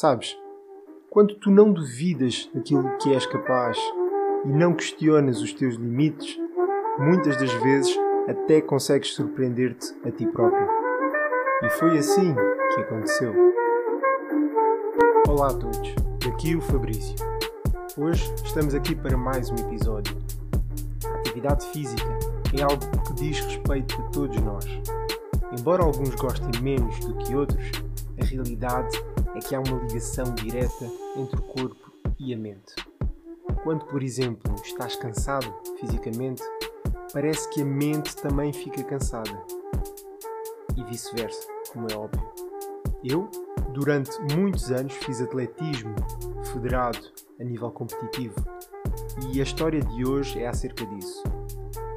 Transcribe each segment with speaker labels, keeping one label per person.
Speaker 1: Sabes, quando tu não duvidas daquilo que és capaz e não questionas os teus limites, muitas das vezes até consegues surpreender-te a ti próprio. E foi assim que aconteceu. Olá a todos, aqui o Fabrício. Hoje estamos aqui para mais um episódio. A atividade física é algo que diz respeito a todos nós. Embora alguns gostem menos do que outros, a realidade que há uma ligação direta entre o corpo e a mente. Quando, por exemplo, estás cansado fisicamente, parece que a mente também fica cansada. E vice-versa, como é óbvio. Eu, durante muitos anos, fiz atletismo federado a nível competitivo e a história de hoje é acerca disso.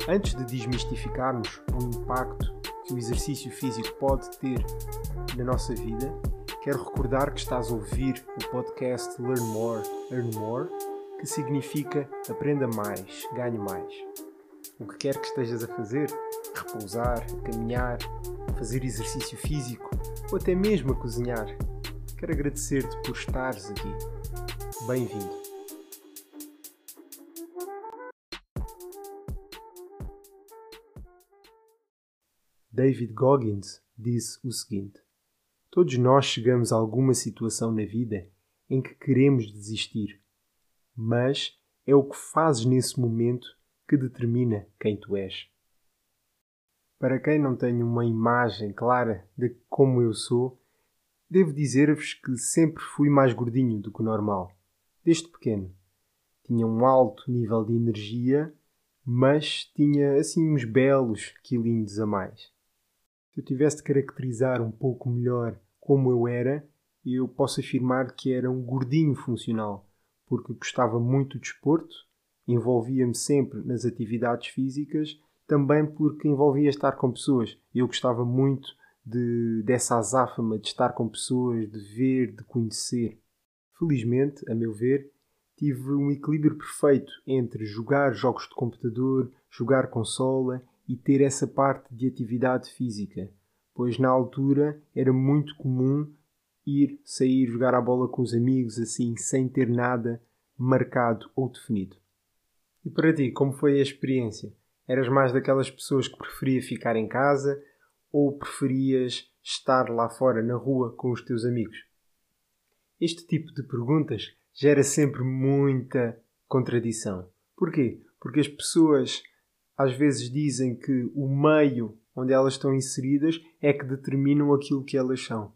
Speaker 1: Antes de desmistificarmos o impacto que o exercício físico pode ter na nossa vida, quero recordar que estás a ouvir o podcast Learn More, Earn More, que significa aprenda mais, ganhe mais. O que quer que estejas a fazer, repousar, caminhar, fazer exercício físico ou até mesmo a cozinhar, quero agradecer-te por estares aqui. Bem-vindo. David Goggins disse o seguinte: Todos nós chegamos a alguma situação na vida em que queremos desistir, mas é o que fazes nesse momento que determina quem tu és. Para quem não tem uma imagem clara de como eu sou, devo dizer-vos que sempre fui mais gordinho do que o normal, desde pequeno. Tinha um alto nível de energia, mas tinha assim uns belos quilinhos a mais. Se eu tivesse de caracterizar um pouco melhor como eu era, eu posso afirmar que era um gordinho funcional, porque gostava muito do desporto, envolvia-me sempre nas atividades físicas, também porque envolvia estar com pessoas. Eu gostava muito de, dessa azáfama de estar com pessoas, de ver, de conhecer. Felizmente, a meu ver, tive um equilíbrio perfeito entre jogar jogos de computador, jogar consola e ter essa parte de atividade física pois na altura era muito comum ir sair jogar a bola com os amigos assim, sem ter nada marcado ou definido. E para ti, como foi a experiência? Eras mais daquelas pessoas que preferia ficar em casa ou preferias estar lá fora na rua com os teus amigos? Este tipo de perguntas gera sempre muita contradição. Porquê? Porque as pessoas às vezes dizem que o meio onde elas estão inseridas é que determinam aquilo que elas são.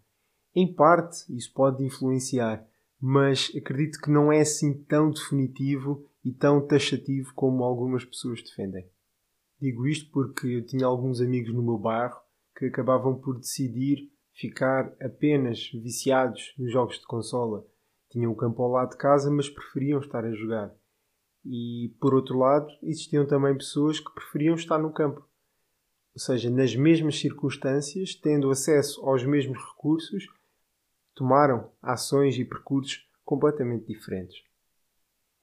Speaker 1: Em parte, isso pode influenciar, mas acredito que não é assim tão definitivo e tão taxativo como algumas pessoas defendem. Digo isto porque eu tinha alguns amigos no meu bairro que acabavam por decidir ficar apenas viciados nos jogos de consola. Tinham o campo ao lado de casa, mas preferiam estar a jogar. E, por outro lado, existiam também pessoas que preferiam estar no campo ou seja, nas mesmas circunstâncias, tendo acesso aos mesmos recursos, tomaram ações e percursos completamente diferentes.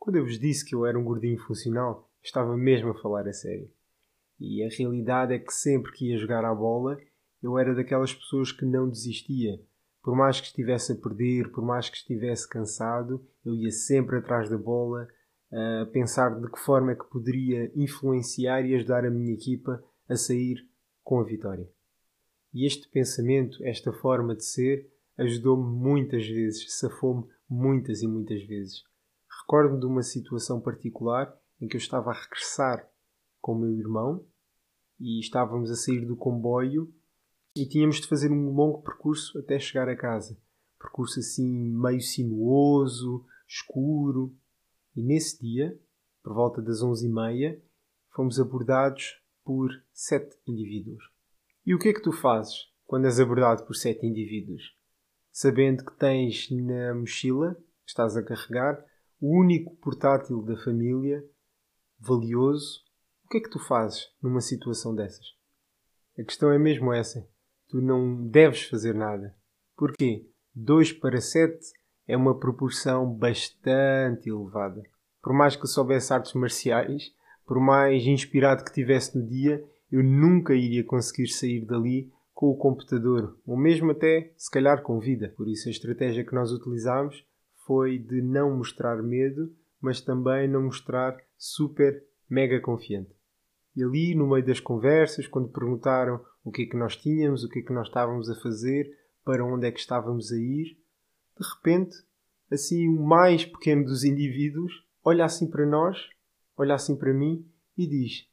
Speaker 1: Quando eu vos disse que eu era um gordinho funcional, estava mesmo a falar a sério. E a realidade é que sempre que ia jogar à bola, eu era daquelas pessoas que não desistia. Por mais que estivesse a perder, por mais que estivesse cansado, eu ia sempre atrás da bola, a pensar de que forma é que poderia influenciar e ajudar a minha equipa a sair com a vitória. E este pensamento, esta forma de ser, ajudou-me muitas vezes, safou-me muitas e muitas vezes. Recordo-me de uma situação particular em que eu estava a regressar com o meu irmão e estávamos a sair do comboio e tínhamos de fazer um longo percurso até chegar a casa. Percurso assim meio sinuoso, escuro. E nesse dia, por volta das onze e meia, fomos abordados por sete indivíduos. E o que é que tu fazes quando és abordado por sete indivíduos? Sabendo que tens na mochila, estás a carregar, o único portátil da família, valioso, o que é que tu fazes numa situação dessas? A questão é mesmo essa. Tu não deves fazer nada. Porquê? 2 para 7 é uma proporção bastante elevada. Por mais que soubesse artes marciais, por mais inspirado que tivesse no dia, eu nunca iria conseguir sair dali com o computador, ou mesmo até, se calhar, com vida. Por isso, a estratégia que nós utilizámos foi de não mostrar medo, mas também não mostrar super mega confiante. E ali, no meio das conversas, quando perguntaram o que é que nós tínhamos, o que é que nós estávamos a fazer, para onde é que estávamos a ir, de repente, assim, o mais pequeno dos indivíduos olha assim para nós, olha assim para mim e diz: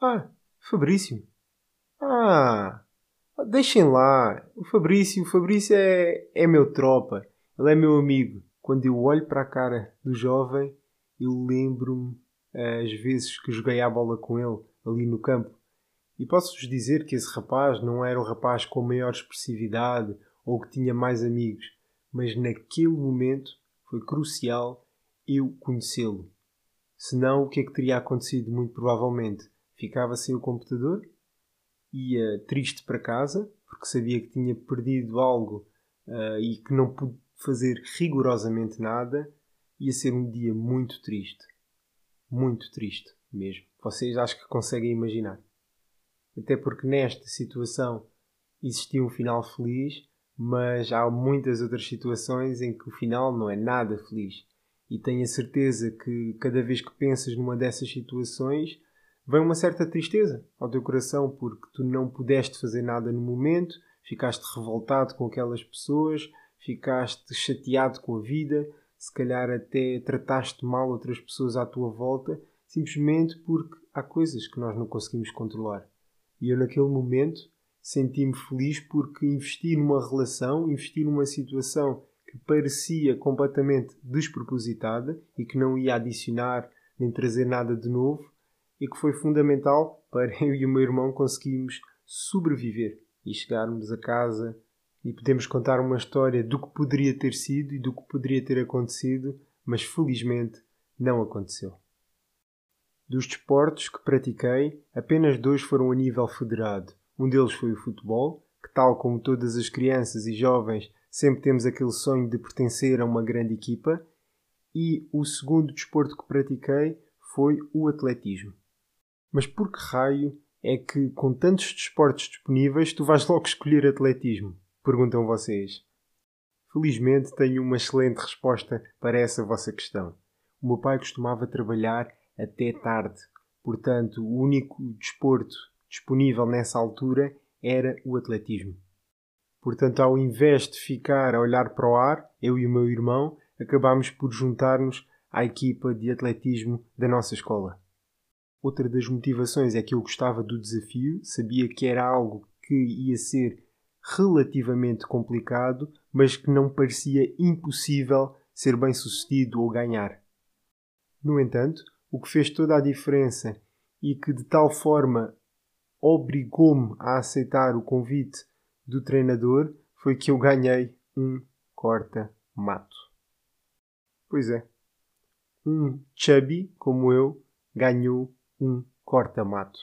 Speaker 1: Ah, Fabrício. Ah, deixem lá. O Fabrício, o Fabrício é, é meu tropa. Ele é meu amigo. Quando eu olho para a cara do jovem, eu lembro-me as vezes que joguei a bola com ele ali no campo. E posso-vos dizer que esse rapaz não era um rapaz com maior expressividade ou que tinha mais amigos, mas naquele momento foi crucial eu conhecê-lo. Senão, o que é que teria acontecido? Muito provavelmente ficava sem o computador, ia triste para casa, porque sabia que tinha perdido algo uh, e que não pude fazer rigorosamente nada, ia ser um dia muito triste. Muito triste mesmo. Vocês acho que conseguem imaginar. Até porque nesta situação existia um final feliz, mas há muitas outras situações em que o final não é nada feliz. E tenho a certeza que cada vez que pensas numa dessas situações, vem uma certa tristeza ao teu coração porque tu não pudeste fazer nada no momento, ficaste revoltado com aquelas pessoas, ficaste chateado com a vida, se calhar até trataste mal outras pessoas à tua volta, simplesmente porque há coisas que nós não conseguimos controlar. E eu, naquele momento, senti-me feliz porque investi numa relação, investi numa situação que parecia completamente despropositada e que não ia adicionar nem trazer nada de novo, e que foi fundamental para eu e o meu irmão conseguirmos sobreviver e chegarmos a casa e podemos contar uma história do que poderia ter sido e do que poderia ter acontecido, mas felizmente não aconteceu. Dos desportos que pratiquei, apenas dois foram a nível federado. Um deles foi o futebol, que, tal como todas as crianças e jovens, sempre temos aquele sonho de pertencer a uma grande equipa. E o segundo desporto que pratiquei foi o atletismo. Mas por que raio é que, com tantos desportos disponíveis, tu vais logo escolher atletismo? Perguntam vocês. Felizmente tenho uma excelente resposta para essa vossa questão. O meu pai costumava trabalhar até tarde, portanto, o único desporto disponível nessa altura era o atletismo. Portanto, ao invés de ficar a olhar para o ar, eu e o meu irmão acabámos por juntar-nos à equipa de atletismo da nossa escola. Outra das motivações é que eu gostava do desafio, sabia que era algo que ia ser relativamente complicado, mas que não parecia impossível ser bem sucedido ou ganhar. No entanto, o que fez toda a diferença e que de tal forma obrigou-me a aceitar o convite do treinador foi que eu ganhei um corta-mato. Pois é, um chubby como eu ganhou um corta-mato.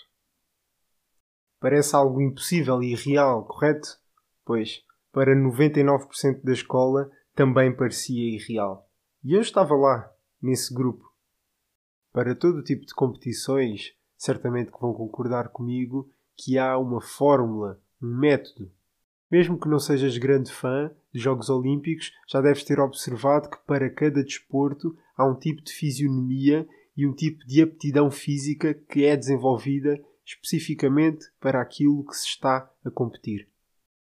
Speaker 1: Parece algo impossível e irreal, correto? Pois, para 99% da escola também parecia irreal. E eu estava lá, nesse grupo. Para todo tipo de competições, certamente que vão concordar comigo que há uma fórmula, um método. Mesmo que não sejas grande fã de Jogos Olímpicos, já deves ter observado que para cada desporto há um tipo de fisionomia e um tipo de aptidão física que é desenvolvida especificamente para aquilo que se está a competir.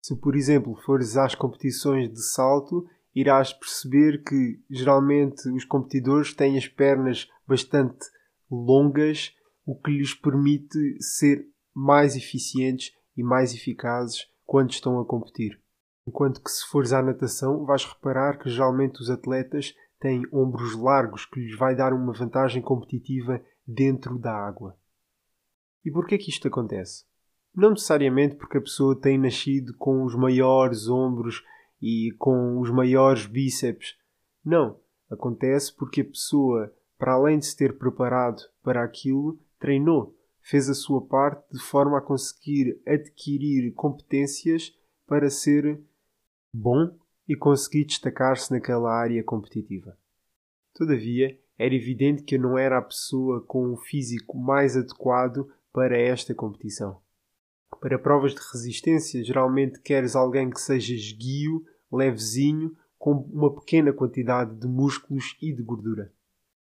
Speaker 1: Se, por exemplo, fores às competições de salto, irás perceber que geralmente os competidores têm as pernas bastante longas, o que lhes permite ser mais eficientes e mais eficazes quando estão a competir. Enquanto que se fores à natação, vais reparar que geralmente os atletas têm ombros largos que lhes vai dar uma vantagem competitiva dentro da água. E por que é que isto acontece? Não necessariamente porque a pessoa tem nascido com os maiores ombros e com os maiores bíceps. Não. Acontece porque a pessoa, para além de se ter preparado para aquilo, treinou, fez a sua parte de forma a conseguir adquirir competências para ser bom e conseguir destacar-se naquela área competitiva. Todavia, era evidente que eu não era a pessoa com o físico mais adequado para esta competição. Para provas de resistência, geralmente queres alguém que seja esguio, levezinho, com uma pequena quantidade de músculos e de gordura.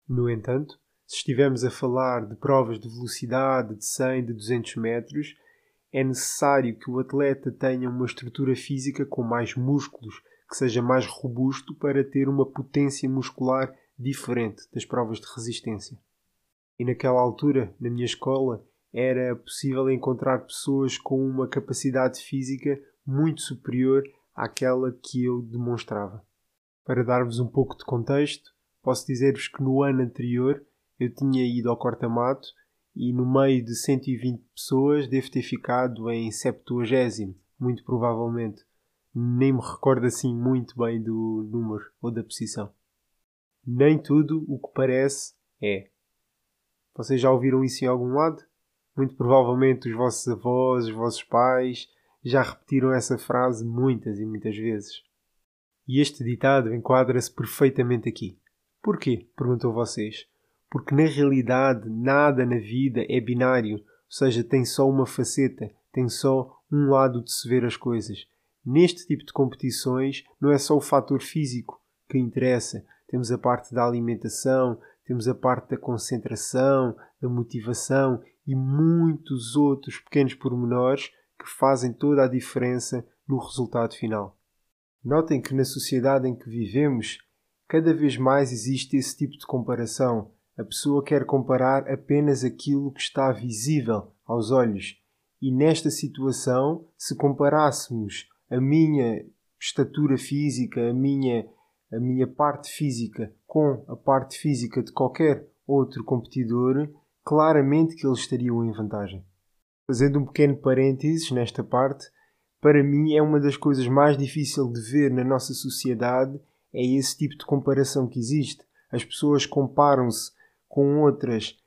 Speaker 1: No entanto, se estivermos a falar de provas de velocidade de 100, de 200 metros, é necessário que o atleta tenha uma estrutura física com mais músculos, que seja mais robusto para ter uma potência muscular diferente das provas de resistência. E naquela altura, na minha escola, era possível encontrar pessoas com uma capacidade física muito superior àquela que eu demonstrava. Para dar-vos um pouco de contexto, posso dizer-vos que no ano anterior eu tinha ido ao corta-mato e no meio de 120 pessoas devo ter ficado em 70, muito provavelmente. Nem me recordo assim muito bem do número ou da posição. Nem tudo o que parece é. Vocês já ouviram isso em algum lado? Muito provavelmente os vossos avós, os vossos pais já repetiram essa frase muitas e muitas vezes. E este ditado enquadra-se perfeitamente aqui. Porquê? perguntou vocês. Porque na realidade nada na vida é binário, ou seja, tem só uma faceta, tem só um lado de se ver as coisas. Neste tipo de competições não é só o fator físico que interessa, temos a parte da alimentação, temos a parte da concentração, da motivação e muitos outros pequenos pormenores que fazem toda a diferença no resultado final. Notem que na sociedade em que vivemos, cada vez mais existe esse tipo de comparação. A pessoa quer comparar apenas aquilo que está visível aos olhos. E nesta situação, se comparássemos a minha estatura física, a minha, a minha parte física com a parte física de qualquer outro competidor, claramente que eles estariam em vantagem. Fazendo um pequeno parênteses nesta parte, para mim é uma das coisas mais difíceis de ver na nossa sociedade é esse tipo de comparação que existe. As pessoas comparam-se com outras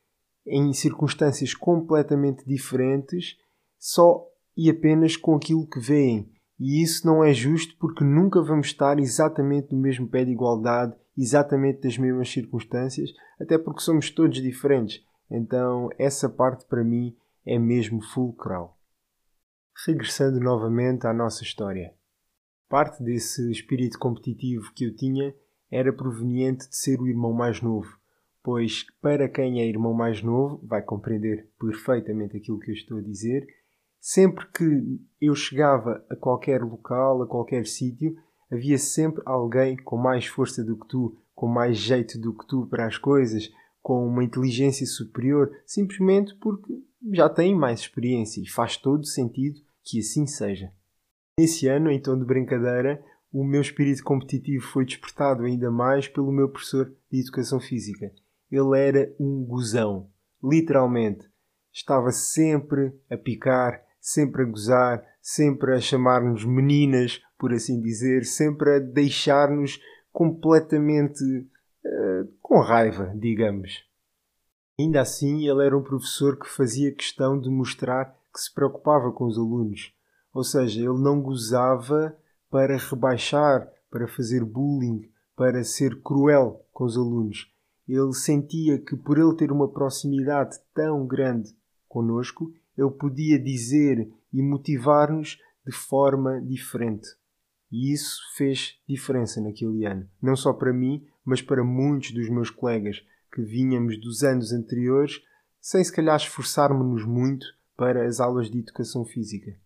Speaker 1: em circunstâncias completamente diferentes só e apenas com aquilo que veem. E isso não é justo porque nunca vamos estar exatamente no mesmo pé de igualdade, exatamente das mesmas circunstâncias, até porque somos todos diferentes. Então, essa parte para mim é mesmo fulcral. Regressando novamente à nossa história. Parte desse espírito competitivo que eu tinha era proveniente de ser o irmão mais novo, pois para quem é irmão mais novo vai compreender perfeitamente aquilo que eu estou a dizer. Sempre que eu chegava a qualquer local, a qualquer sítio, havia sempre alguém com mais força do que tu, com mais jeito do que tu para as coisas, com uma inteligência superior, simplesmente porque já tem mais experiência e faz todo sentido que assim seja. Nesse ano, em tom de brincadeira, o meu espírito competitivo foi despertado ainda mais pelo meu professor de Educação Física. Ele era um gozão, literalmente. Estava sempre a picar, sempre a gozar, sempre a chamar-nos meninas, por assim dizer, sempre a deixar-nos completamente uh, com raiva, digamos. Ainda assim, ele era um professor que fazia questão de mostrar que se preocupava com os alunos. Ou seja, ele não gozava para rebaixar, para fazer bullying, para ser cruel com os alunos. Ele sentia que por ele ter uma proximidade tão grande conosco, ele podia dizer e motivar-nos de forma diferente. E isso fez diferença naquele ano. Não só para mim, mas para muitos dos meus colegas que vinhamos dos anos anteriores, sem se calhar esforçarmos-nos muito para as aulas de educação física.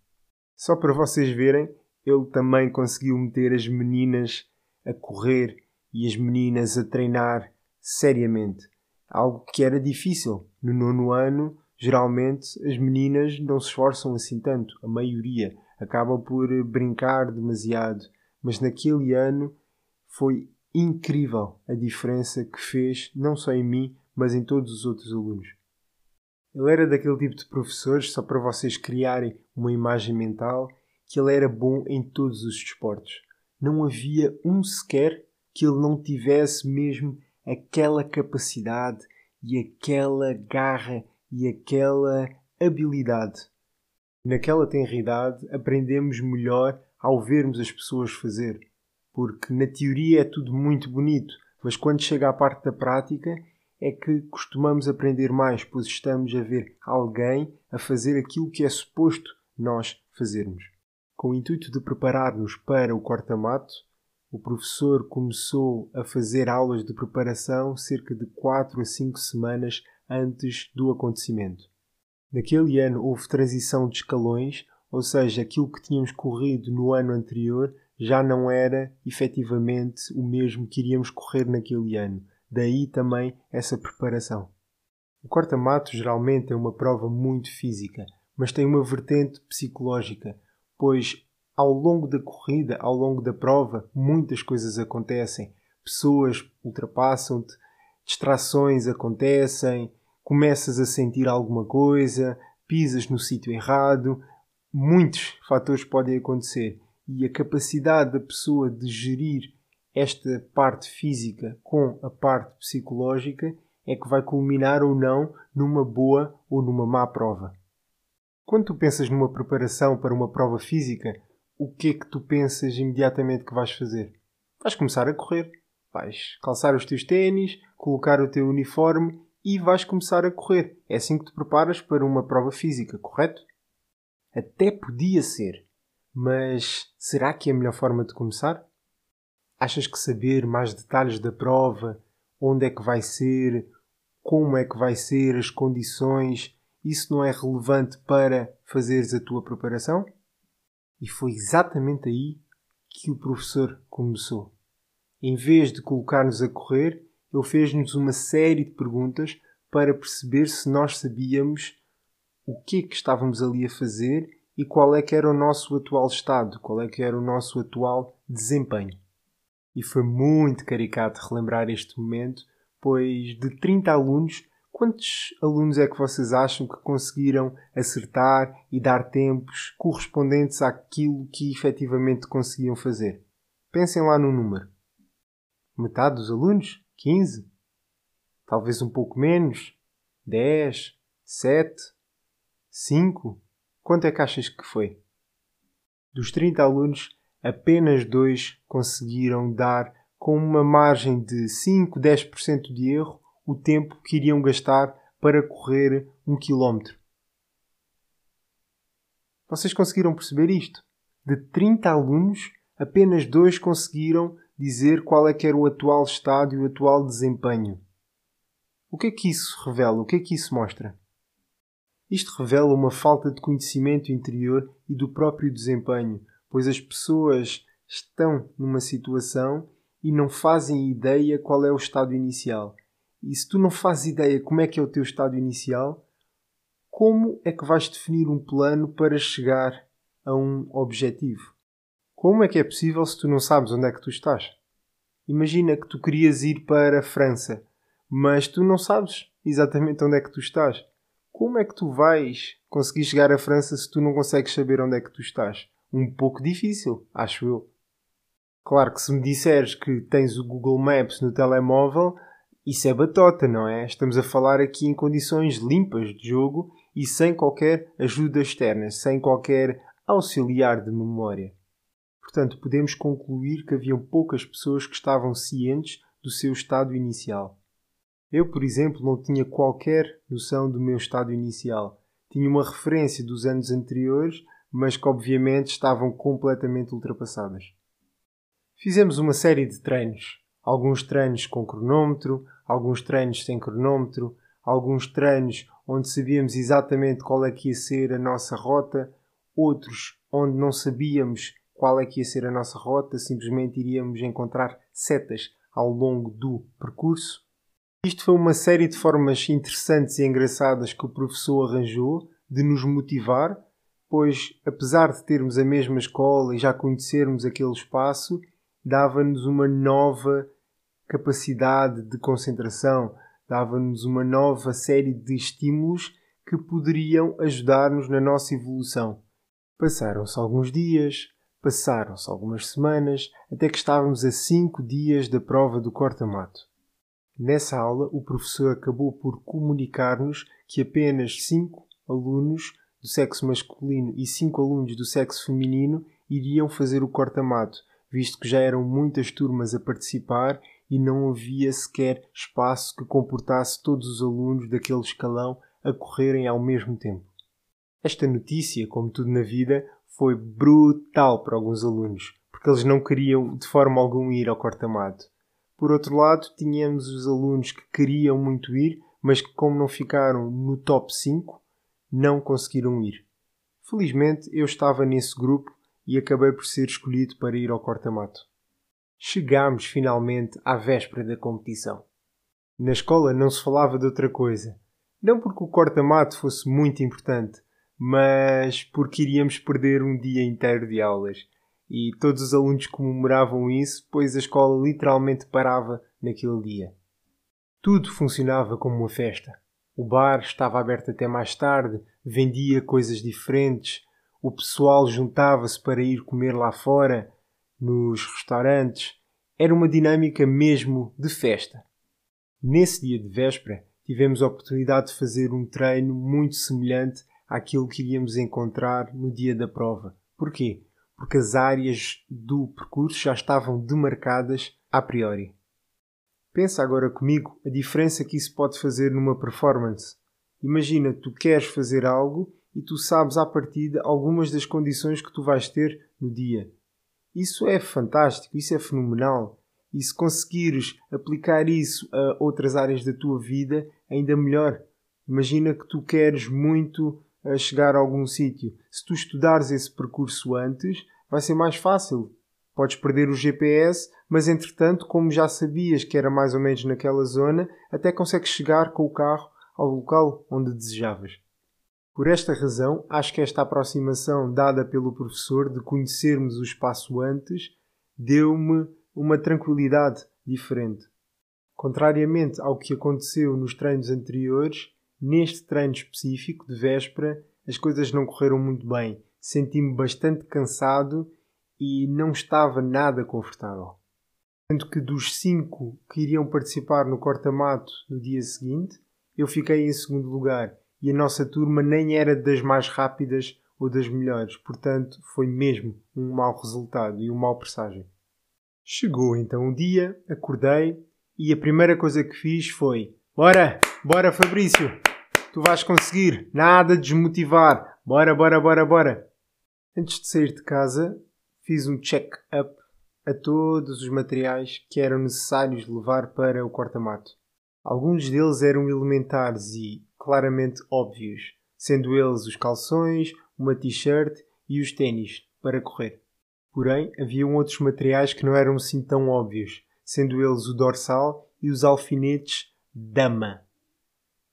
Speaker 1: Só para vocês verem, ele também conseguiu meter as meninas a correr e as meninas a treinar seriamente. Algo que era difícil. No nono ano, geralmente as meninas não se esforçam assim tanto, a maioria acabam por brincar demasiado, mas naquele ano foi incrível a diferença que fez, não só em mim, mas em todos os outros alunos. Ele era daquele tipo de professores, só para vocês criarem uma imagem mental, que ele era bom em todos os desportos. Não havia um sequer que ele não tivesse mesmo aquela capacidade e aquela garra e aquela habilidade. Naquela tenridade aprendemos melhor ao vermos as pessoas fazer, porque na teoria é tudo muito bonito, mas quando chega à parte da prática é que costumamos aprender mais, pois estamos a ver alguém a fazer aquilo que é suposto nós fazermos. Com o intuito de preparar-nos para o corta-mato, o professor começou a fazer aulas de preparação cerca de 4 a 5 semanas antes do acontecimento. Naquele ano houve transição de escalões, ou seja, aquilo que tínhamos corrido no ano anterior já não era efetivamente o mesmo que iríamos correr naquele ano. Daí também essa preparação. O corta-mato geralmente é uma prova muito física, mas tem uma vertente psicológica, pois ao longo da corrida, ao longo da prova, muitas coisas acontecem. Pessoas ultrapassam-te, distrações acontecem, começas a sentir alguma coisa, pisas no sítio errado. Muitos fatores podem acontecer e a capacidade da pessoa de gerir esta parte física com a parte psicológica é que vai culminar ou não numa boa ou numa má prova. Quando tu pensas numa preparação para uma prova física, o que é que tu pensas imediatamente que vais fazer? Vais começar a correr. Vais calçar os teus ténis, colocar o teu uniforme e vais começar a correr. É assim que te preparas para uma prova física, correto? Até podia ser. Mas será que é a melhor forma de começar? Achas que saber mais detalhes da prova, onde é que vai ser, como é que vai ser, as condições, isso não é relevante para fazeres a tua preparação? E foi exatamente aí que o professor começou. Em vez de colocar-nos a correr, ele fez-nos uma série de perguntas para perceber se nós sabíamos o que é que estávamos ali a fazer e qual é que era o nosso atual estado, qual é que era o nosso atual desempenho. E foi muito caricato relembrar este momento, pois de 30 alunos, quantos alunos é que vocês acham que conseguiram acertar e dar tempos correspondentes àquilo que efetivamente conseguiam fazer? Pensem lá no número. Metade dos alunos? 15? Talvez um pouco menos? 10? 7? 5? Quanto é que achas que foi? Dos 30 alunos, apenas dois conseguiram dar, com uma margem de 5, 10% de erro, o tempo que iriam gastar para correr um quilómetro. Vocês conseguiram perceber isto? De 30 alunos, apenas dois conseguiram dizer qual é que era o atual estado e o atual desempenho. O que é que isso revela? O que é que isso mostra? Isto revela uma falta de conhecimento interior e do próprio desempenho, pois as pessoas estão numa situação e não fazem ideia qual é o estado inicial. E se tu não fazes ideia como é que é o teu estado inicial, como é que vais definir um plano para chegar a um objetivo? Como é que é possível se tu não sabes onde é que tu estás? Imagina que tu querias ir para a França, mas tu não sabes exatamente onde é que tu estás. Como é que tu vais conseguir chegar à França se tu não consegues saber onde é que tu estás? Um pouco difícil, acho eu. Claro que se me disseres que tens o Google Maps no telemóvel, isso é batota, não é? Estamos a falar aqui em condições limpas de jogo e sem qualquer ajuda externa, sem qualquer auxiliar de memória. Portanto, podemos concluir que haviam poucas pessoas que estavam cientes do seu estado inicial. Eu, por exemplo, não tinha qualquer noção do meu estado inicial. Tinha uma referência dos anos anteriores, mas que obviamente estavam completamente ultrapassadas. Fizemos uma série de treinos. Alguns treinos com cronómetro, alguns treinos sem cronómetro, alguns treinos onde sabíamos exatamente qual é que ia ser a nossa rota, outros onde não sabíamos qual é que ia ser a nossa rota, simplesmente iríamos encontrar setas ao longo do percurso. Isto foi uma série de formas interessantes e engraçadas que o professor arranjou de nos motivar, pois, apesar de termos a mesma escola e já conhecermos aquele espaço, dava-nos uma nova capacidade de concentração, dava-nos uma nova série de estímulos que poderiam ajudar-nos na nossa evolução. Passaram-se alguns dias, passaram-se algumas semanas, até que estávamos a cinco dias da prova do corta-mato. Nessa aula, o professor acabou por comunicar-nos que apenas cinco alunos do sexo masculino e cinco alunos do sexo feminino iriam fazer o corta-mato, visto que já eram muitas turmas a participar e não havia sequer espaço que comportasse todos os alunos daquele escalão a correrem ao mesmo tempo. Esta notícia, como tudo na vida, foi brutal para alguns alunos, porque eles não queriam de forma alguma ir ao corta-mato. Por outro lado, tínhamos os alunos que queriam muito ir, mas que, como não ficaram no top 5, não conseguiram ir. Felizmente, eu estava nesse grupo e acabei por ser escolhido para ir ao corta-mato. Chegámos finalmente à véspera da competição. Na escola não se falava de outra coisa. Não porque o corta-mato fosse muito importante, mas porque iríamos perder um dia inteiro de aulas. E todos os alunos comemoravam isso, pois a escola literalmente parava naquele dia. Tudo funcionava como uma festa. O bar estava aberto até mais tarde, vendia coisas diferentes, o pessoal juntava-se para ir comer lá fora, nos restaurantes. Era uma dinâmica mesmo de festa. Nesse dia de véspera, tivemos a oportunidade de fazer um treino muito semelhante àquilo que iríamos encontrar no dia da prova. Porquê? Porque as áreas do percurso já estavam demarcadas a priori. Pensa agora comigo a diferença que isso pode fazer numa performance. Imagina, tu queres fazer algo e tu sabes à partida algumas das condições que tu vais ter no dia. Isso é fantástico, isso é fenomenal. E se conseguires aplicar isso a outras áreas da tua vida, ainda melhor. Imagina que tu queres muito eh, chegar a algum sítio. Se tu estudares esse percurso antes, vai ser mais fácil. Podes perder o GPS, mas entretanto, como já sabias que era mais ou menos naquela zona, até consegues chegar com o carro ao local onde desejavas. Por esta razão, acho que esta aproximação dada pelo professor de conhecermos o espaço antes deu-me uma tranquilidade diferente. Contrariamente ao que aconteceu nos treinos anteriores, neste treino específico de véspera as coisas não correram muito bem. Senti-me bastante cansado e não estava nada confortável. Sendo que dos cinco que iriam participar no corta-mato no dia seguinte, eu fiquei em segundo lugar e a nossa turma nem era das mais rápidas ou das melhores, portanto foi mesmo um mau resultado e um mau presságio. Chegou então o dia, acordei e a primeira coisa que fiz foi: Bora, bora Fabrício, tu vais conseguir, nada de desmotivar, bora, bora, bora, bora. Antes de sair de casa, fiz um check-up a todos os materiais que eram necessários levar para o corta-mato. Alguns deles eram elementares e claramente óbvios, sendo eles os calções, uma t-shirt e os ténis para correr. Porém, haviam outros materiais que não eram assim tão óbvios, sendo eles o dorsal e os alfinetes dama.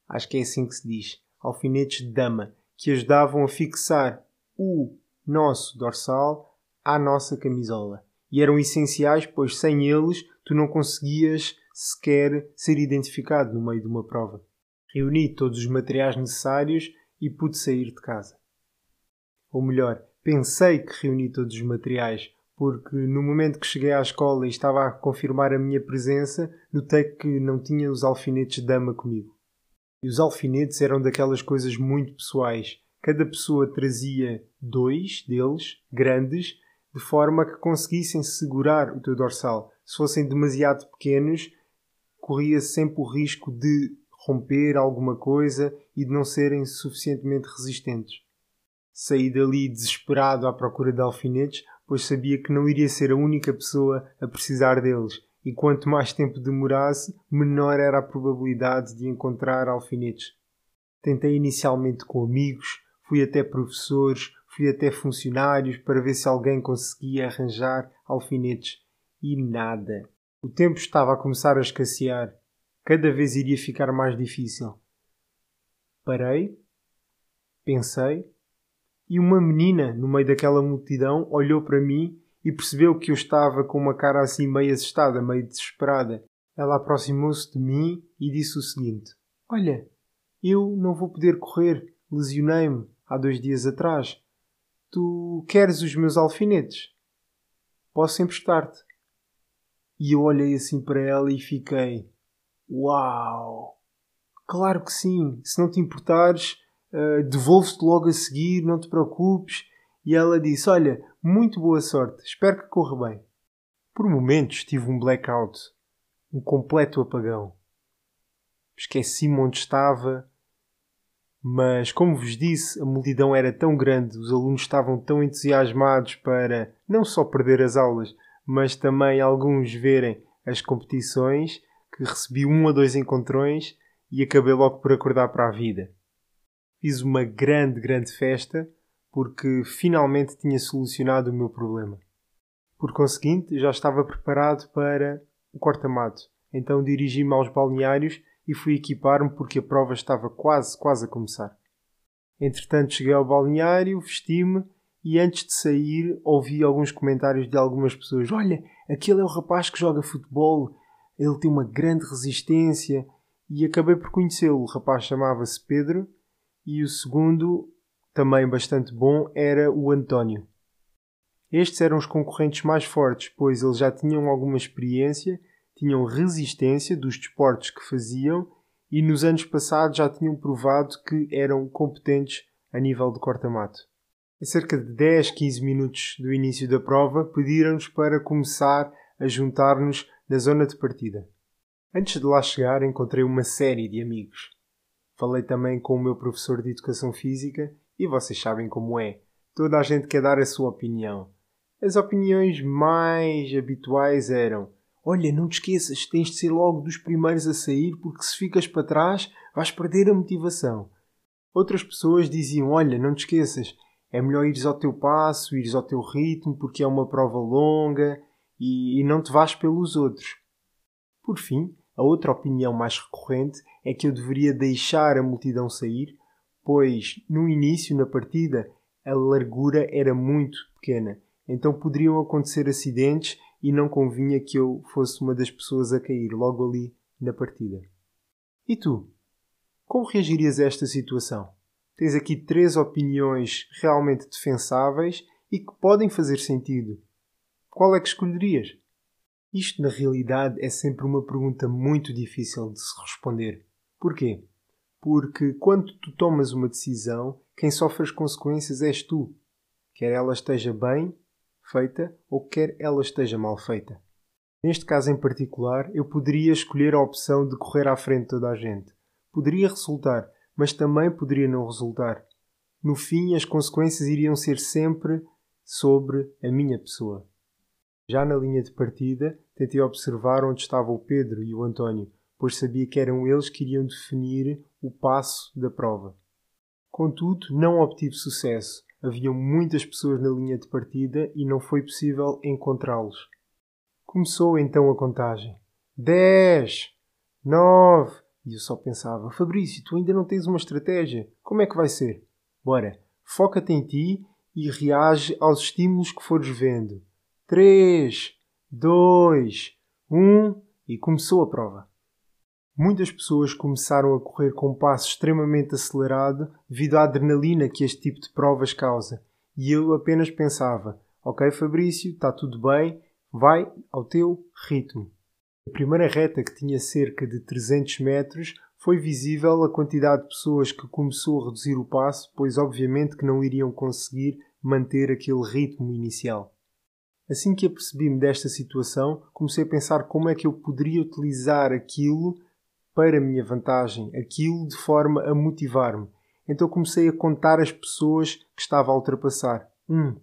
Speaker 1: Acho que é assim que se diz, alfinetes dama, que ajudavam a fixar o nosso dorsal à nossa camisola. E eram essenciais, pois sem eles tu não conseguias sequer ser identificado no meio de uma prova. Reuni todos os materiais necessários e pude sair de casa. Ou melhor, pensei que reuni todos os materiais, porque no momento que cheguei à escola e estava a confirmar a minha presença, notei que não tinha os alfinetes de dama comigo. E os alfinetes eram daquelas coisas muito pessoais. Cada pessoa trazia dois deles, grandes, de forma que conseguissem segurar o teu dorsal. Se fossem demasiado pequenos, corria sempre o risco de romper alguma coisa e de não serem suficientemente resistentes. Saí dali desesperado à procura de alfinetes, pois sabia que não iria ser a única pessoa a precisar deles, e quanto mais tempo demorasse, menor era a probabilidade de encontrar alfinetes. Tentei inicialmente com amigos, fui até professores, Fui até funcionários para ver se alguém conseguia arranjar alfinetes. E nada. O tempo estava a começar a escassear. Cada vez iria ficar mais difícil. Parei, pensei, e uma menina, no meio daquela multidão, olhou para mim e percebeu que eu estava com uma cara assim meio assustada, meio desesperada. Ela aproximou-se de mim e disse o seguinte: Olha, eu não vou poder correr, lesionei-me há dois dias atrás. Tu queres os meus alfinetes? Posso emprestar-te. E eu olhei assim para ela e fiquei: Uau! Claro que sim, se não te importares, uh, devolvo-te logo a seguir, não te preocupes. E ela disse: Olha, muito boa sorte, espero que corra bem. Por momentos tive um blackout, um completo apagão. Esqueci-me onde estava, Mas, como vos disse, a multidão era tão grande, os alunos estavam tão entusiasmados para não só perder as aulas, mas também alguns verem as competições, que recebi um ou dois encontrões e acabei logo por acordar para a vida. Fiz uma grande, grande festa porque finalmente tinha solucionado o meu problema. Por conseguinte, já estava preparado para o corta-mato. Então dirigi-me aos balneários e fui equipar-me porque a prova estava quase, quase a começar. Entretanto, cheguei ao balneário, vesti-me e antes de sair ouvi alguns comentários de algumas pessoas. Olha, aquele é o rapaz que joga futebol, ele tem uma grande resistência e acabei por conhecê-lo. O rapaz chamava-se Pedro e o segundo, também bastante bom, era o António. Estes eram os concorrentes mais fortes, pois eles já tinham alguma experiência, tinham resistência dos desportos que faziam e nos anos passados já tinham provado que eram competentes a nível de corta-mato. A cerca de 10, 15 minutos do início da prova, pediram-nos para começar a juntar-nos na zona de partida. Antes de lá chegar, encontrei uma série de amigos. Falei também com o meu professor de Educação Física e vocês sabem como é. Toda a gente quer dar a sua opinião. As opiniões mais habituais eram: Olha, não te esqueças, tens de ser logo dos primeiros a sair, porque se ficas para trás vais perder a motivação. Outras pessoas diziam: Olha, não te esqueças, é melhor ires ao teu passo, ires ao teu ritmo, porque é uma prova longa e, e não te vais pelos outros. Por fim, a outra opinião mais recorrente é que eu deveria deixar a multidão sair, pois no início, na partida, a largura era muito pequena então poderiam acontecer acidentes e não convinha que eu fosse uma das pessoas a cair logo ali na partida. E tu? Como reagirias a esta situação? Tens aqui três opiniões realmente defensáveis e que podem fazer sentido. Qual é que escolherias? Isto, na realidade, é sempre uma pergunta muito difícil de se responder. Porquê? Porque quando tu tomas uma decisão, quem sofre as consequências és tu. Quer ela esteja bem feita ou quer ela esteja mal feita. Neste caso em particular, eu poderia escolher a opção de correr à frente toda a gente. Poderia resultar, mas também poderia não resultar. No fim, as consequências iriam ser sempre sobre a minha pessoa. Já na linha de partida, tentei observar onde estavam o Pedro e o António, pois sabia que eram eles que iriam definir o passo da prova. Contudo, não obtive sucesso, Haviam muitas pessoas na linha de partida e não foi possível encontrá-los. Começou então a contagem. Dez! Nove! E eu só pensava, Fabrício, tu ainda não tens uma estratégia. Como é que vai ser? Bora, foca-te em ti e reage aos estímulos que fores vendo. Três, dois, um e começou a prova. Muitas pessoas começaram a correr com um passo extremamente acelerado devido à adrenalina que este tipo de provas causa. E eu apenas pensava: Ok, Fabrício, está tudo bem, vai ao teu ritmo. A primeira reta, que tinha cerca de 300 metros, foi visível a quantidade de pessoas que começou a reduzir o passo, pois obviamente que não iriam conseguir manter aquele ritmo inicial. Assim que apercebi-me desta situação, comecei a pensar como é que eu poderia utilizar aquilo para a minha vantagem, aquilo de forma a motivar-me. Então comecei a contar as pessoas que estava a ultrapassar. Um,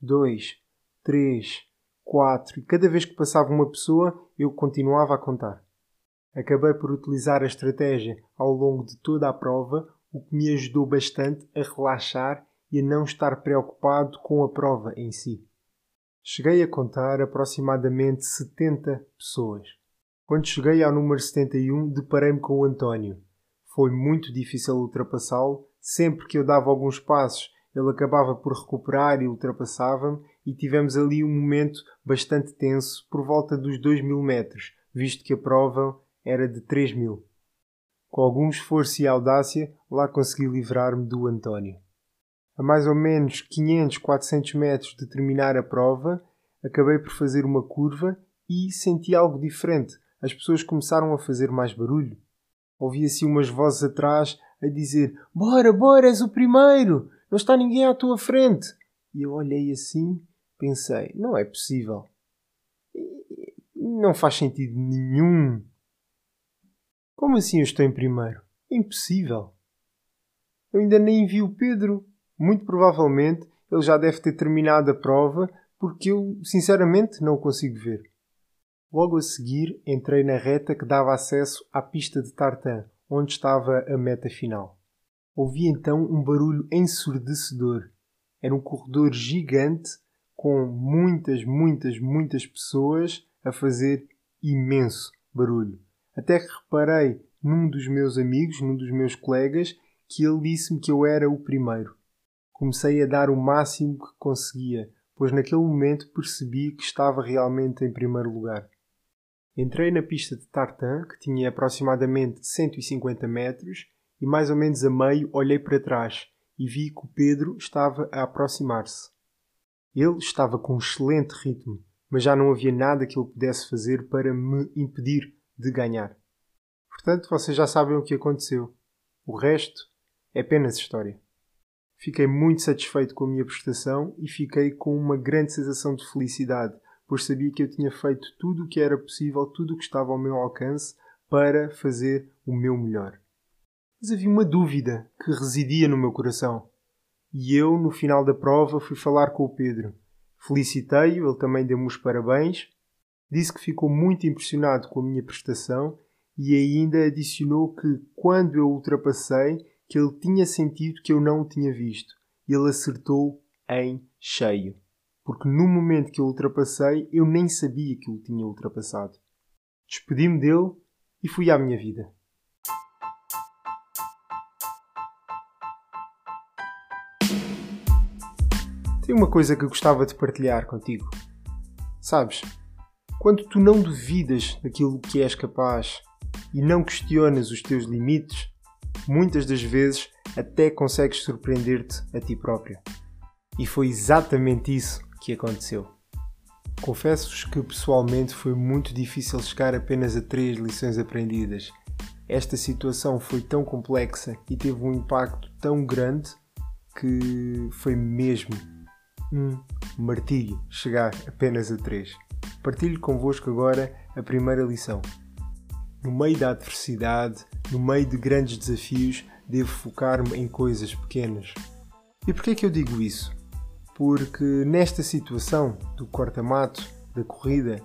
Speaker 1: dois, três, quatro. E cada vez que passava uma pessoa, eu continuava a contar. Acabei por utilizar a estratégia ao longo de toda a prova, o que me ajudou bastante a relaxar e a não estar preocupado com a prova em si. Cheguei a contar aproximadamente 70 pessoas. Quando cheguei ao número 71, deparei-me com o António. Foi muito difícil ultrapassá-lo. Sempre que eu dava alguns passos, ele acabava por recuperar e ultrapassava-me, e tivemos ali um momento bastante tenso por volta dos 2 mil metros, visto que a prova era de 3 mil. Com algum esforço e audácia, lá consegui livrar-me do António. A mais ou menos 500, 400 metros de terminar a prova, acabei por fazer uma curva e senti algo diferente as pessoas começaram a fazer mais barulho. Ouvia-se umas vozes atrás a dizer: Bora, bora, és o primeiro! Não está ninguém à tua frente! E eu olhei assim, pensei: Não é possível. Não faz sentido nenhum. Como assim eu estou em primeiro? Impossível. Eu ainda nem vi o Pedro. Muito provavelmente ele já deve ter terminado a prova porque eu, sinceramente, não o consigo ver. Logo a seguir, entrei na reta que dava acesso à pista de tartan, onde estava a meta final. Ouvi então um barulho ensurdecedor. Era um corredor gigante com muitas, muitas, muitas pessoas a fazer imenso barulho. Até que reparei num dos meus amigos, num dos meus colegas, que ele disse-me que eu era o primeiro. Comecei a dar o máximo que conseguia, pois naquele momento percebi que estava realmente em primeiro lugar. Entrei na pista de tartan, que tinha aproximadamente 150 metros, e mais ou menos a meio olhei para trás e vi que o Pedro estava a aproximar-se. Ele estava com um excelente ritmo, mas já não havia nada que ele pudesse fazer para me impedir de ganhar. Portanto, vocês já sabem o que aconteceu. O resto é apenas história. Fiquei muito satisfeito com a minha prestação e fiquei com uma grande sensação de felicidade, pois sabia que eu tinha feito tudo o que era possível, tudo o que estava ao meu alcance para fazer o meu melhor. Mas havia uma dúvida que residia no meu coração. E eu, no final da prova, fui falar com o Pedro. Felicitei-o, ele também deu-me os parabéns, disse que ficou muito impressionado com a minha prestação e ainda adicionou que, quando eu ultrapassei, que ele tinha sentido que eu não o tinha visto. Ele acertou em cheio porque no momento que eu ultrapassei, eu nem sabia que o tinha ultrapassado. Despedi-me dele e fui à minha vida. Uma coisa que gostava de partilhar contigo. Sabes, quando tu não duvidas daquilo que és capaz e não questionas os teus limites, muitas das vezes até consegues surpreender-te a ti próprio. E foi exatamente isso que aconteceu. Confesso-vos que pessoalmente foi muito difícil chegar apenas a três lições aprendidas. Esta situação foi tão complexa e teve um impacto tão grande que foi mesmo um martírio chegar apenas a três. Partilho convosco agora a primeira lição. No meio da adversidade, no meio de grandes desafios, devo focar-me em coisas pequenas. E porquê que eu digo isso? porque nesta situação do corta-mato, da corrida,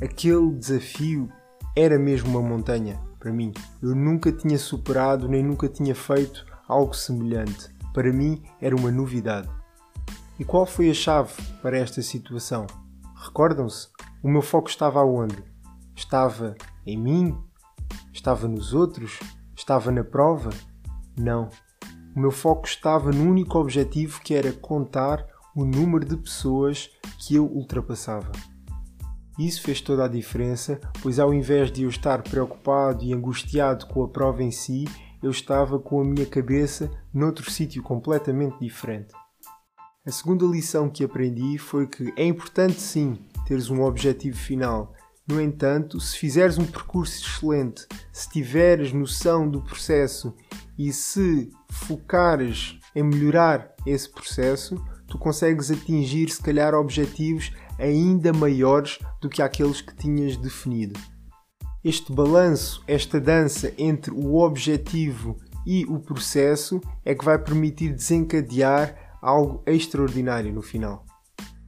Speaker 1: aquele desafio era mesmo uma montanha para mim. Eu nunca tinha superado nem nunca tinha feito algo semelhante. Para mim era uma novidade. E qual foi a chave para esta situação? Recordam-se? O meu foco estava aonde? Estava em mim? Estava nos outros? Estava na prova? Não. O meu foco estava no único objetivo que era contar o número de pessoas que eu ultrapassava. Isso fez toda a diferença, pois ao invés de eu estar preocupado e angustiado com a prova em si, eu estava com a minha cabeça noutro sítio completamente diferente. A segunda lição que aprendi foi que é importante sim teres um objetivo final. No entanto, se fizeres um percurso excelente, se tiveres noção do processo e se focares em melhorar esse processo, tu consegues atingir, se calhar, objetivos ainda maiores do que aqueles que tinhas definido. Este balanço, esta dança entre o objetivo e o processo é que vai permitir desencadear algo extraordinário no final.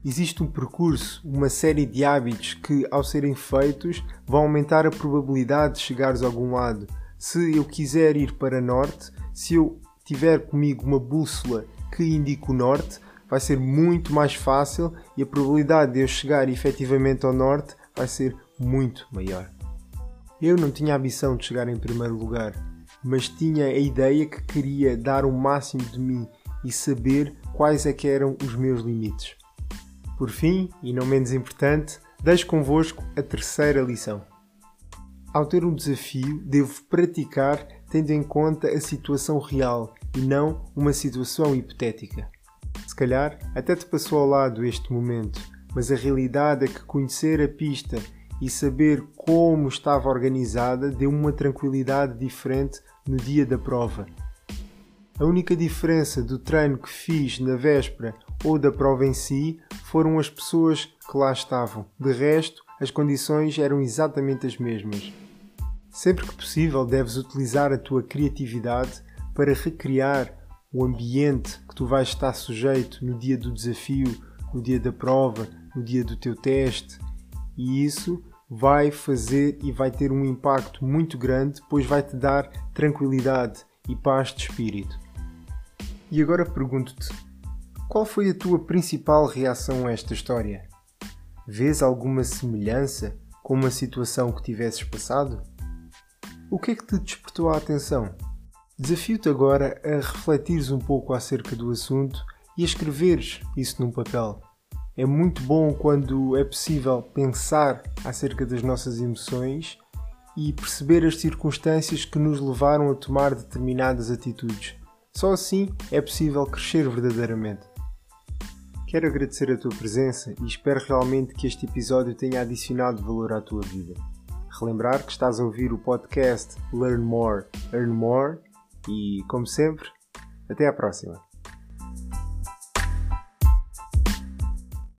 Speaker 1: Existe um percurso, uma série de hábitos que, ao serem feitos, vão aumentar a probabilidade de chegares a algum lado. Se eu quiser ir para norte, se eu tiver comigo uma bússola que indica o norte, vai ser muito mais fácil e a probabilidade de eu chegar efetivamente ao norte vai ser muito maior. Eu não tinha a ambição de chegar em primeiro lugar, mas tinha a ideia que queria dar o máximo de mim e saber quais é que eram os meus limites. Por fim, e não menos importante, deixo convosco a terceira lição. Ao ter um desafio, devo praticar tendo em conta a situação real e não uma situação hipotética. Se calhar até te passou ao lado este momento, mas a realidade é que conhecer a pista e saber como estava organizada deu uma tranquilidade diferente no dia da prova. A única diferença do treino que fiz na véspera ou da prova em si foram as pessoas que lá estavam. De resto, as condições eram exatamente as mesmas. Sempre que possível, deves utilizar a tua criatividade para recriar o ambiente que tu vais estar sujeito no dia do desafio, no dia da prova, no dia do teu teste. E isso vai fazer e vai ter um impacto muito grande, pois vai te dar tranquilidade e paz de espírito. E agora pergunto-te: qual foi a tua principal reação a esta história? Vês alguma semelhança com uma situação que tivesses passado? O que é que te despertou a atenção? Desafio-te agora a refletires um pouco acerca do assunto e a escreveres isso num papel. É muito bom quando é possível pensar acerca das nossas emoções e perceber as circunstâncias que nos levaram a tomar determinadas atitudes. Só assim é possível crescer verdadeiramente. Quero agradecer a tua presença e espero realmente que este episódio tenha adicionado valor à tua vida. Relembrar que estás a ouvir o podcast Learn More, Earn More e, como sempre, até à próxima.